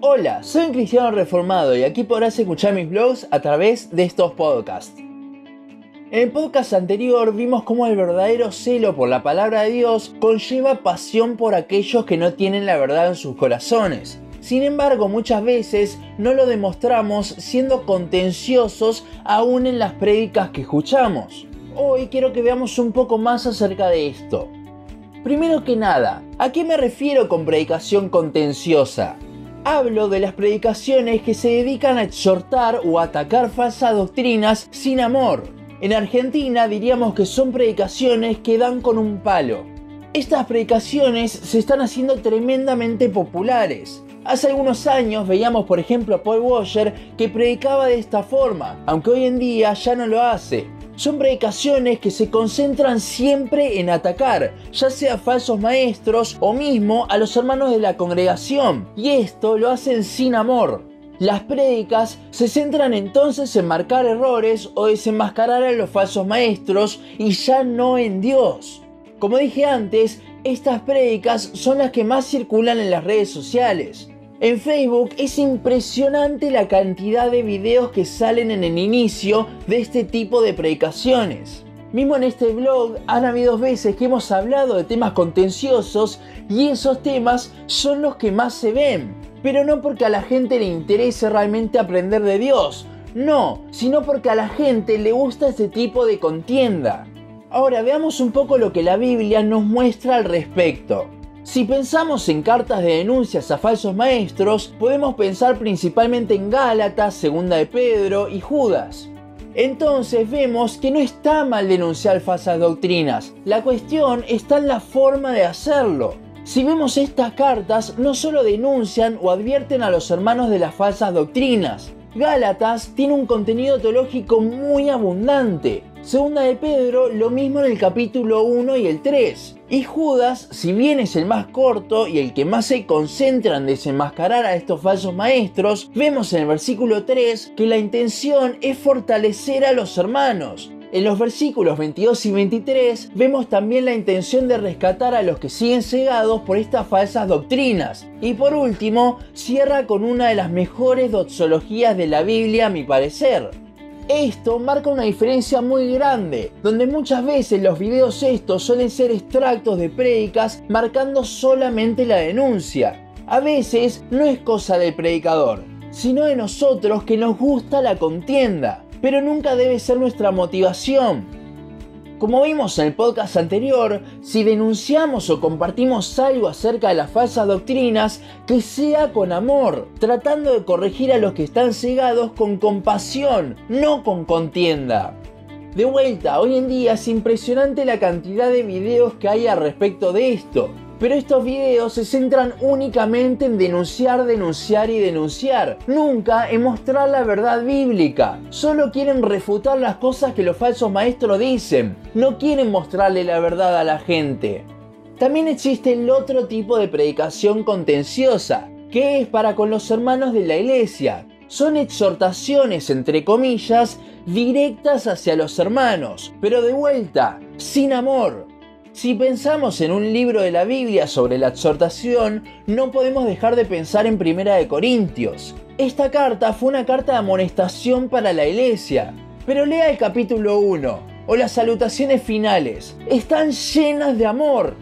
Hola, soy un cristiano reformado y aquí podrás escuchar mis blogs a través de estos podcasts. En el podcast anterior vimos cómo el verdadero celo por la palabra de Dios conlleva pasión por aquellos que no tienen la verdad en sus corazones. Sin embargo, muchas veces no lo demostramos siendo contenciosos aún en las prédicas que escuchamos. Hoy quiero que veamos un poco más acerca de esto. Primero que nada, ¿a qué me refiero con predicación contenciosa? Hablo de las predicaciones que se dedican a exhortar o atacar falsas doctrinas sin amor. En Argentina diríamos que son predicaciones que dan con un palo. Estas predicaciones se están haciendo tremendamente populares. Hace algunos años veíamos por ejemplo a Paul Washer que predicaba de esta forma, aunque hoy en día ya no lo hace. Son predicaciones que se concentran siempre en atacar, ya sea falsos maestros o mismo a los hermanos de la congregación, y esto lo hacen sin amor. Las prédicas se centran entonces en marcar errores o desenmascarar a los falsos maestros y ya no en Dios. Como dije antes, estas prédicas son las que más circulan en las redes sociales. En Facebook es impresionante la cantidad de videos que salen en el inicio de este tipo de predicaciones. Mismo en este blog han habido veces que hemos hablado de temas contenciosos y esos temas son los que más se ven. Pero no porque a la gente le interese realmente aprender de Dios, no, sino porque a la gente le gusta este tipo de contienda. Ahora veamos un poco lo que la Biblia nos muestra al respecto. Si pensamos en cartas de denuncias a falsos maestros, podemos pensar principalmente en Gálatas, Segunda de Pedro y Judas. Entonces vemos que no está mal denunciar falsas doctrinas, la cuestión está en la forma de hacerlo. Si vemos estas cartas, no solo denuncian o advierten a los hermanos de las falsas doctrinas. Gálatas tiene un contenido teológico muy abundante, Segunda de Pedro, lo mismo en el capítulo 1 y el 3. Y Judas, si bien es el más corto y el que más se concentra en desenmascarar a estos falsos maestros, vemos en el versículo 3 que la intención es fortalecer a los hermanos. En los versículos 22 y 23 vemos también la intención de rescatar a los que siguen cegados por estas falsas doctrinas. Y por último, cierra con una de las mejores doxologías de la Biblia a mi parecer. Esto marca una diferencia muy grande, donde muchas veces los videos estos suelen ser extractos de prédicas marcando solamente la denuncia. A veces no es cosa del predicador, sino de nosotros que nos gusta la contienda, pero nunca debe ser nuestra motivación. Como vimos en el podcast anterior, si denunciamos o compartimos algo acerca de las falsas doctrinas, que sea con amor, tratando de corregir a los que están cegados con compasión, no con contienda. De vuelta, hoy en día es impresionante la cantidad de videos que hay al respecto de esto, pero estos videos se centran únicamente en denunciar, denunciar y denunciar, nunca en mostrar la verdad bíblica. Solo quieren refutar las cosas que los falsos maestros dicen, no quieren mostrarle la verdad a la gente. También existe el otro tipo de predicación contenciosa, que es para con los hermanos de la iglesia. Son exhortaciones, entre comillas, directas hacia los hermanos, pero de vuelta, sin amor, si pensamos en un libro de la Biblia sobre la exhortación, no podemos dejar de pensar en Primera de Corintios. Esta carta fue una carta de amonestación para la iglesia. Pero lea el capítulo 1 o las salutaciones finales. Están llenas de amor.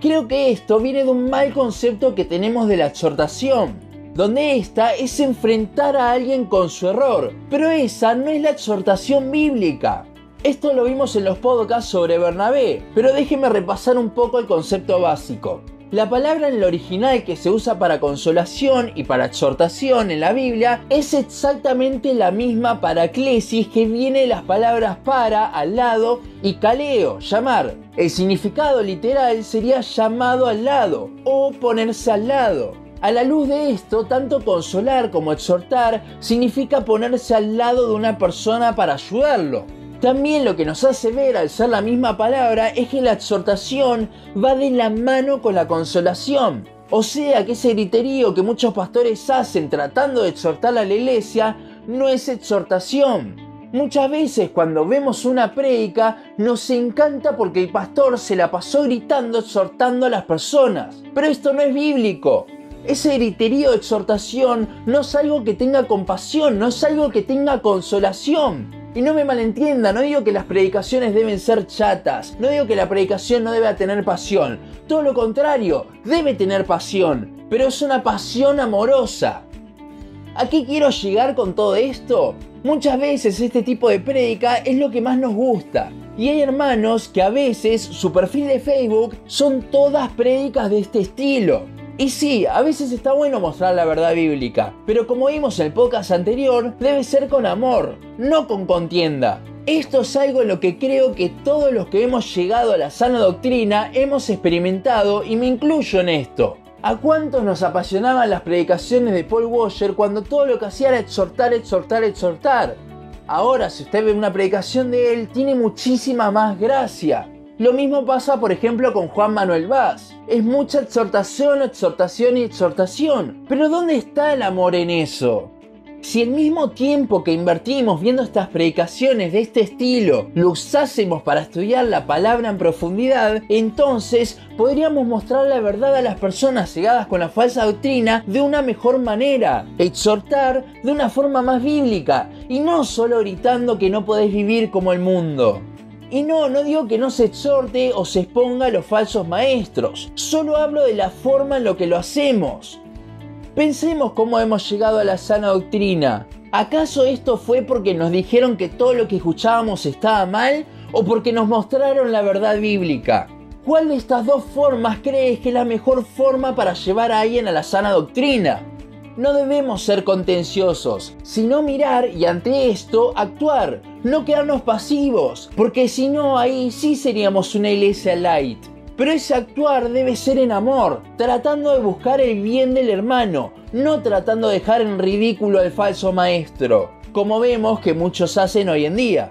Creo que esto viene de un mal concepto que tenemos de la exhortación, donde esta es enfrentar a alguien con su error, pero esa no es la exhortación bíblica. Esto lo vimos en los podcasts sobre Bernabé, pero déjenme repasar un poco el concepto básico. La palabra en el original que se usa para consolación y para exhortación en la Biblia es exactamente la misma para clesis que viene de las palabras para, al lado y caleo, llamar. El significado literal sería llamado al lado o ponerse al lado. A la luz de esto, tanto consolar como exhortar significa ponerse al lado de una persona para ayudarlo. También lo que nos hace ver al ser la misma palabra es que la exhortación va de la mano con la consolación. O sea que ese griterío que muchos pastores hacen tratando de exhortar a la iglesia no es exhortación. Muchas veces cuando vemos una prédica nos encanta porque el pastor se la pasó gritando exhortando a las personas. Pero esto no es bíblico. Ese griterío de exhortación no es algo que tenga compasión, no es algo que tenga consolación. Y no me malentienda, no digo que las predicaciones deben ser chatas, no digo que la predicación no debe tener pasión, todo lo contrario, debe tener pasión, pero es una pasión amorosa. ¿A qué quiero llegar con todo esto? Muchas veces este tipo de prédica es lo que más nos gusta. Y hay hermanos que a veces su perfil de Facebook son todas prédicas de este estilo. Y sí, a veces está bueno mostrar la verdad bíblica, pero como vimos en el podcast anterior, debe ser con amor, no con contienda. Esto es algo en lo que creo que todos los que hemos llegado a la sana doctrina hemos experimentado y me incluyo en esto. ¿A cuántos nos apasionaban las predicaciones de Paul Washer cuando todo lo que hacía era exhortar, exhortar, exhortar? Ahora, si usted ve una predicación de él, tiene muchísima más gracia. Lo mismo pasa, por ejemplo, con Juan Manuel Vaz. Es mucha exhortación, exhortación y exhortación. Pero ¿dónde está el amor en eso? Si el mismo tiempo que invertimos viendo estas predicaciones de este estilo lo usásemos para estudiar la palabra en profundidad, entonces podríamos mostrar la verdad a las personas cegadas con la falsa doctrina de una mejor manera, exhortar de una forma más bíblica y no solo gritando que no podés vivir como el mundo. Y no, no digo que no se exhorte o se exponga a los falsos maestros, solo hablo de la forma en lo que lo hacemos. Pensemos cómo hemos llegado a la sana doctrina. ¿Acaso esto fue porque nos dijeron que todo lo que escuchábamos estaba mal o porque nos mostraron la verdad bíblica? ¿Cuál de estas dos formas crees que es la mejor forma para llevar a alguien a la sana doctrina? No debemos ser contenciosos, sino mirar y ante esto actuar, no quedarnos pasivos, porque si no ahí sí seríamos una iglesia light. Pero ese actuar debe ser en amor, tratando de buscar el bien del hermano, no tratando de dejar en ridículo al falso maestro, como vemos que muchos hacen hoy en día.